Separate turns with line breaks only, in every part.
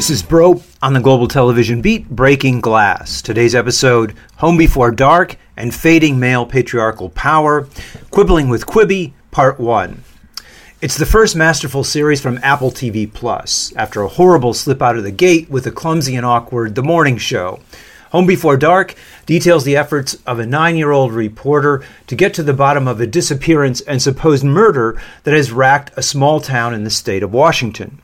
This is Broe on the Global Television Beat Breaking Glass. Today's episode Home Before Dark and Fading Male Patriarchal Power, Quibbling with Quibi, Part 1. It's the first masterful series from Apple TV Plus, after a horrible slip out of the gate with the clumsy and awkward The Morning Show. Home Before Dark details the efforts of a nine year old reporter to get to the bottom of a disappearance and supposed murder that has racked a small town in the state of Washington.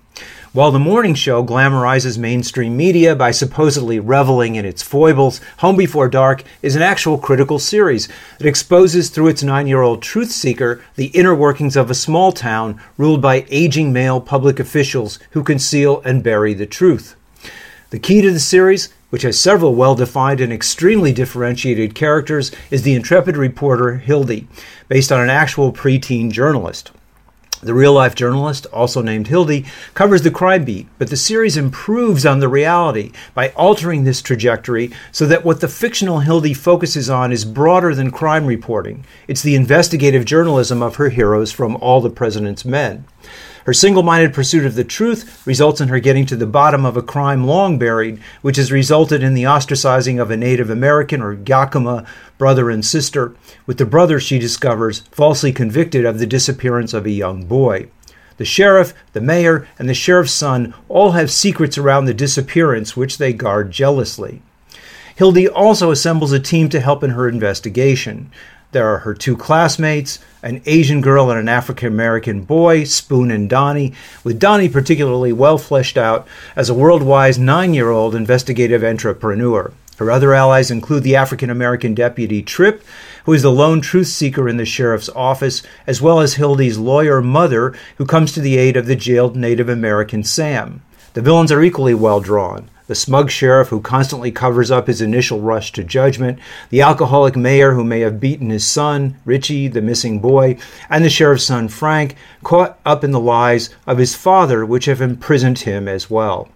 While the morning show glamorizes mainstream media by supposedly reveling in its foibles, Home Before Dark is an actual critical series that exposes through its nine year old truth seeker the inner workings of a small town ruled by aging male public officials who conceal and bury the truth. The key to the series, which has several well defined and extremely differentiated characters, is the intrepid reporter Hildy, based on an actual preteen journalist. The real life journalist, also named Hildy, covers the crime beat, but the series improves on the reality by altering this trajectory so that what the fictional Hildy focuses on is broader than crime reporting. It's the investigative journalism of her heroes from All the President's Men. Her single minded pursuit of the truth results in her getting to the bottom of a crime long buried, which has resulted in the ostracizing of a Native American or Yakima brother and sister, with the brother she discovers falsely convicted of the disappearance of a young boy. The sheriff, the mayor, and the sheriff's son all have secrets around the disappearance which they guard jealously. Hildy also assembles a team to help in her investigation. There are her two classmates, an Asian girl and an African American boy, Spoon and Donnie, with Donnie particularly well fleshed out as a worldwide nine year old investigative entrepreneur. Her other allies include the African American deputy Trip, who is the lone truth seeker in the sheriff's office, as well as Hildy's lawyer mother, who comes to the aid of the jailed Native American Sam. The villains are equally well drawn the smug sheriff who constantly covers up his initial rush to judgment, the alcoholic mayor who may have beaten his son, Richie, the missing boy, and the sheriff's son, Frank, caught up in the lies of his father, which have imprisoned him as well.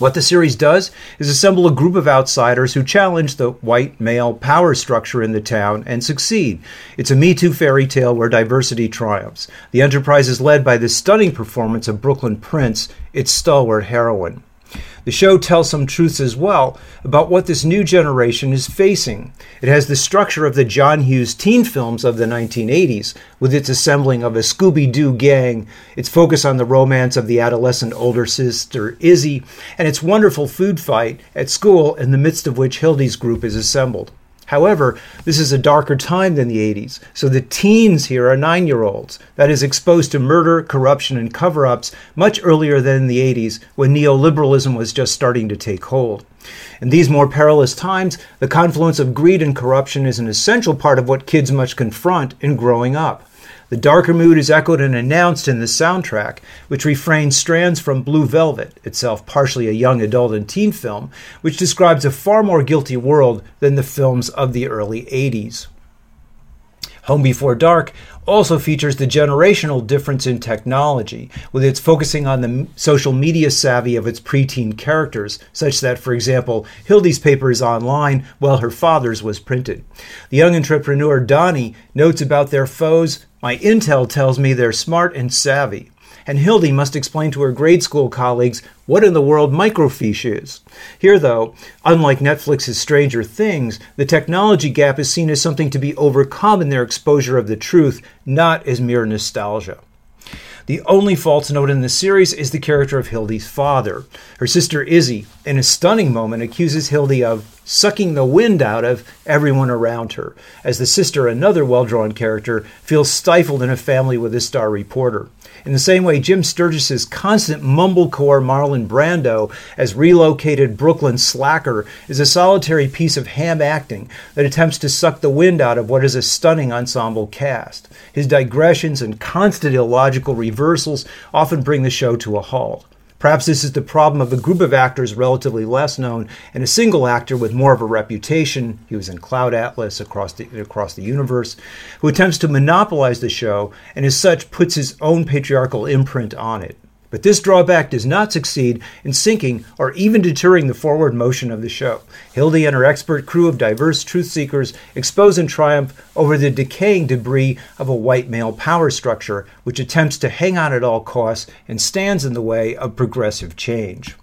What the series does is assemble a group of outsiders who challenge the white male power structure in the town and succeed. It's a Me Too fairy tale where diversity triumphs. The enterprise is led by the stunning performance of Brooklyn Prince, its stalwart heroine. The show tells some truths as well about what this new generation is facing. It has the structure of the John Hughes teen films of the 1980s, with its assembling of a Scooby Doo gang, its focus on the romance of the adolescent older sister Izzy, and its wonderful food fight at school in the midst of which Hildy's group is assembled. However, this is a darker time than the 80s, so the teens here are nine year olds, that is, exposed to murder, corruption, and cover ups much earlier than in the 80s when neoliberalism was just starting to take hold. In these more perilous times, the confluence of greed and corruption is an essential part of what kids must confront in growing up. The darker mood is echoed and announced in the soundtrack, which refrains strands from Blue Velvet, itself partially a young adult and teen film, which describes a far more guilty world than the films of the early 80s. Home Before Dark also features the generational difference in technology, with its focusing on the social media savvy of its preteen characters, such that, for example, Hildy's paper is online while her father's was printed. The young entrepreneur Donnie notes about their foes My intel tells me they're smart and savvy and Hildy must explain to her grade school colleagues what in the world microfiche is. Here, though, unlike Netflix's Stranger Things, the technology gap is seen as something to be overcome in their exposure of the truth, not as mere nostalgia. The only false note in the series is the character of Hildy's father. Her sister Izzy, in a stunning moment, accuses Hildy of sucking the wind out of everyone around her, as the sister, another well drawn character, feels stifled in a family with a star reporter. In the same way, Jim Sturgess's constant mumblecore Marlon Brando as relocated Brooklyn slacker is a solitary piece of ham acting that attempts to suck the wind out of what is a stunning ensemble cast. His digressions and constant illogical reversals often bring the show to a halt. Perhaps this is the problem of a group of actors relatively less known and a single actor with more of a reputation. He was in Cloud Atlas across the, across the universe, who attempts to monopolize the show and as such puts his own patriarchal imprint on it. But this drawback does not succeed in sinking or even deterring the forward motion of the show. Hildy and her expert crew of diverse truth seekers expose and triumph over the decaying debris of a white male power structure which attempts to hang on at all costs and stands in the way of progressive change.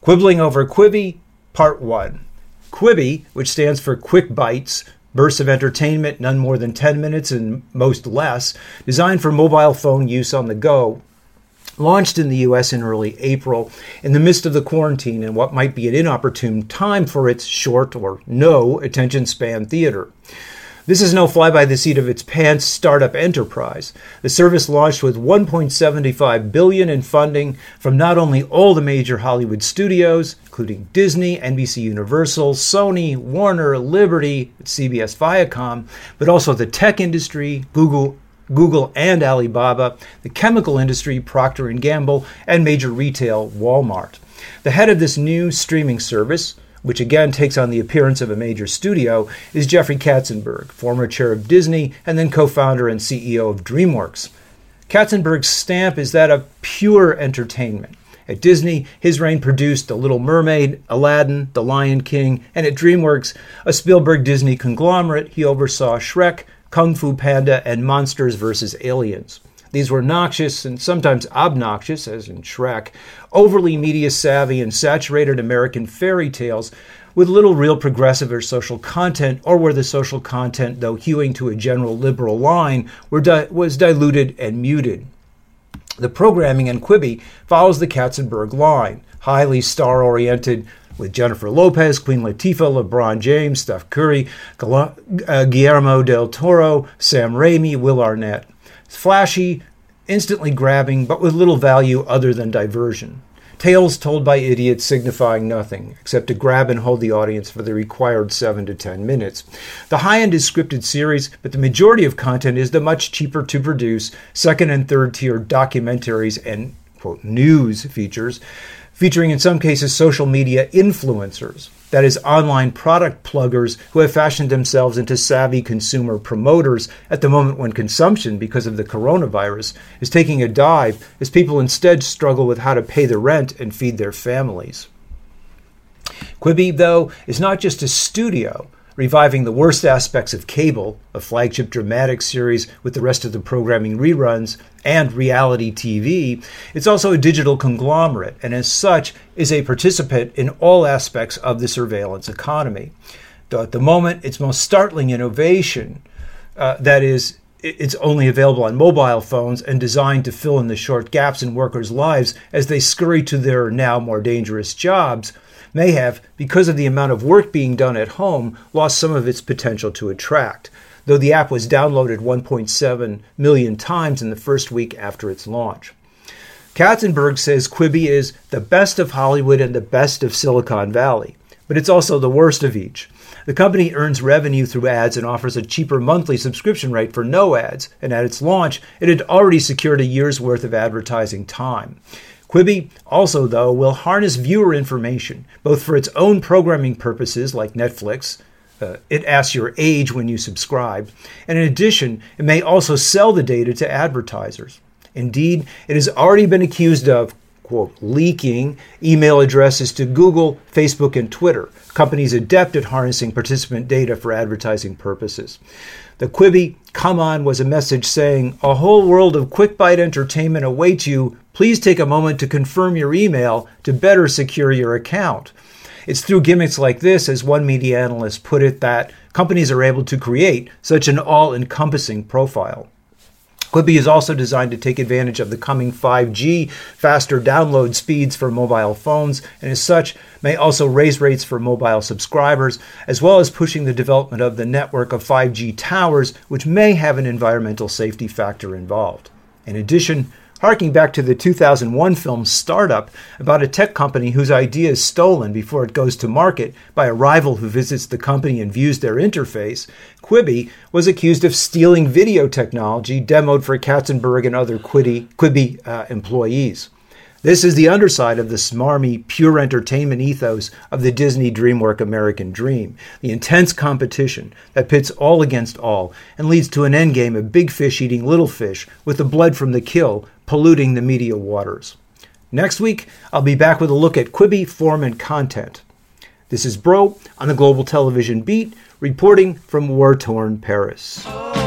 Quibbling over Quibi, Part 1. Quibi, which stands for Quick Bites, bursts of entertainment, none more than 10 minutes and most less, designed for mobile phone use on the go, launched in the US in early April in the midst of the quarantine and what might be an inopportune time for its short or no attention span theater. This is no fly by the seat of its pants startup enterprise. The service launched with 1.75 billion in funding from not only all the major Hollywood studios, including Disney, NBC Universal, Sony, Warner, Liberty, CBS Viacom, but also the tech industry, Google, Google and Alibaba, the chemical industry, Procter & Gamble, and major retail, Walmart. The head of this new streaming service, which again takes on the appearance of a major studio, is Jeffrey Katzenberg, former chair of Disney and then co-founder and CEO of DreamWorks. Katzenberg's stamp is that of pure entertainment. At Disney, his reign produced The Little Mermaid, Aladdin, The Lion King, and at DreamWorks, a Spielberg Disney conglomerate, he oversaw Shrek, Kung Fu Panda, and Monsters vs. Aliens. These were noxious and sometimes obnoxious, as in Shrek, overly media savvy and saturated American fairy tales with little real progressive or social content, or where the social content, though hewing to a general liberal line, di- was diluted and muted. The programming in Quibi follows the Katzenberg line, highly star oriented, with Jennifer Lopez, Queen Latifah, LeBron James, Steph Curry, uh, Guillermo del Toro, Sam Raimi, Will Arnett. It's flashy, instantly grabbing, but with little value other than diversion. Tales told by idiots signifying nothing, except to grab and hold the audience for the required 7 to 10 minutes. The high end is scripted series, but the majority of content is the much cheaper to produce second and third tier documentaries and quote news features featuring in some cases social media influencers, that is, online product pluggers who have fashioned themselves into savvy consumer promoters at the moment when consumption, because of the coronavirus, is taking a dive as people instead struggle with how to pay the rent and feed their families. Quibi, though, is not just a studio reviving the worst aspects of cable, a flagship dramatic series with the rest of the programming reruns, and reality TV, it's also a digital conglomerate, and as such, is a participant in all aspects of the surveillance economy. Though at the moment, its most startling innovation, uh, that is, it's only available on mobile phones and designed to fill in the short gaps in workers' lives as they scurry to their now more dangerous jobs, may have, because of the amount of work being done at home, lost some of its potential to attract, though the app was downloaded 1.7 million times in the first week after its launch. Katzenberg says Quibi is the best of Hollywood and the best of Silicon Valley, but it's also the worst of each. The company earns revenue through ads and offers a cheaper monthly subscription rate for no ads, and at its launch, it had already secured a year's worth of advertising time. Quibi also, though, will harness viewer information, both for its own programming purposes, like Netflix. Uh, it asks your age when you subscribe. And in addition, it may also sell the data to advertisers. Indeed, it has already been accused of, quote, leaking email addresses to Google, Facebook, and Twitter, companies adept at harnessing participant data for advertising purposes. The Quibi Come On was a message saying, A whole world of quick bite entertainment awaits you. Please take a moment to confirm your email to better secure your account. It's through gimmicks like this, as one media analyst put it, that companies are able to create such an all encompassing profile. Quibi is also designed to take advantage of the coming 5G faster download speeds for mobile phones, and as such, may also raise rates for mobile subscribers, as well as pushing the development of the network of 5G towers, which may have an environmental safety factor involved. In addition, harking back to the 2001 film Startup about a tech company whose idea is stolen before it goes to market by a rival who visits the company and views their interface, Quibi was accused of stealing video technology demoed for Katzenberg and other Quibi, Quibi uh, employees. This is the underside of the smarmy, pure entertainment ethos of the Disney DreamWorks American Dream, the intense competition that pits all against all and leads to an endgame of big fish eating little fish with the blood from the kill polluting the media waters. Next week, I'll be back with a look at Quibi form and content. This is Broe on the Global Television Beat, reporting from war torn Paris. Oh,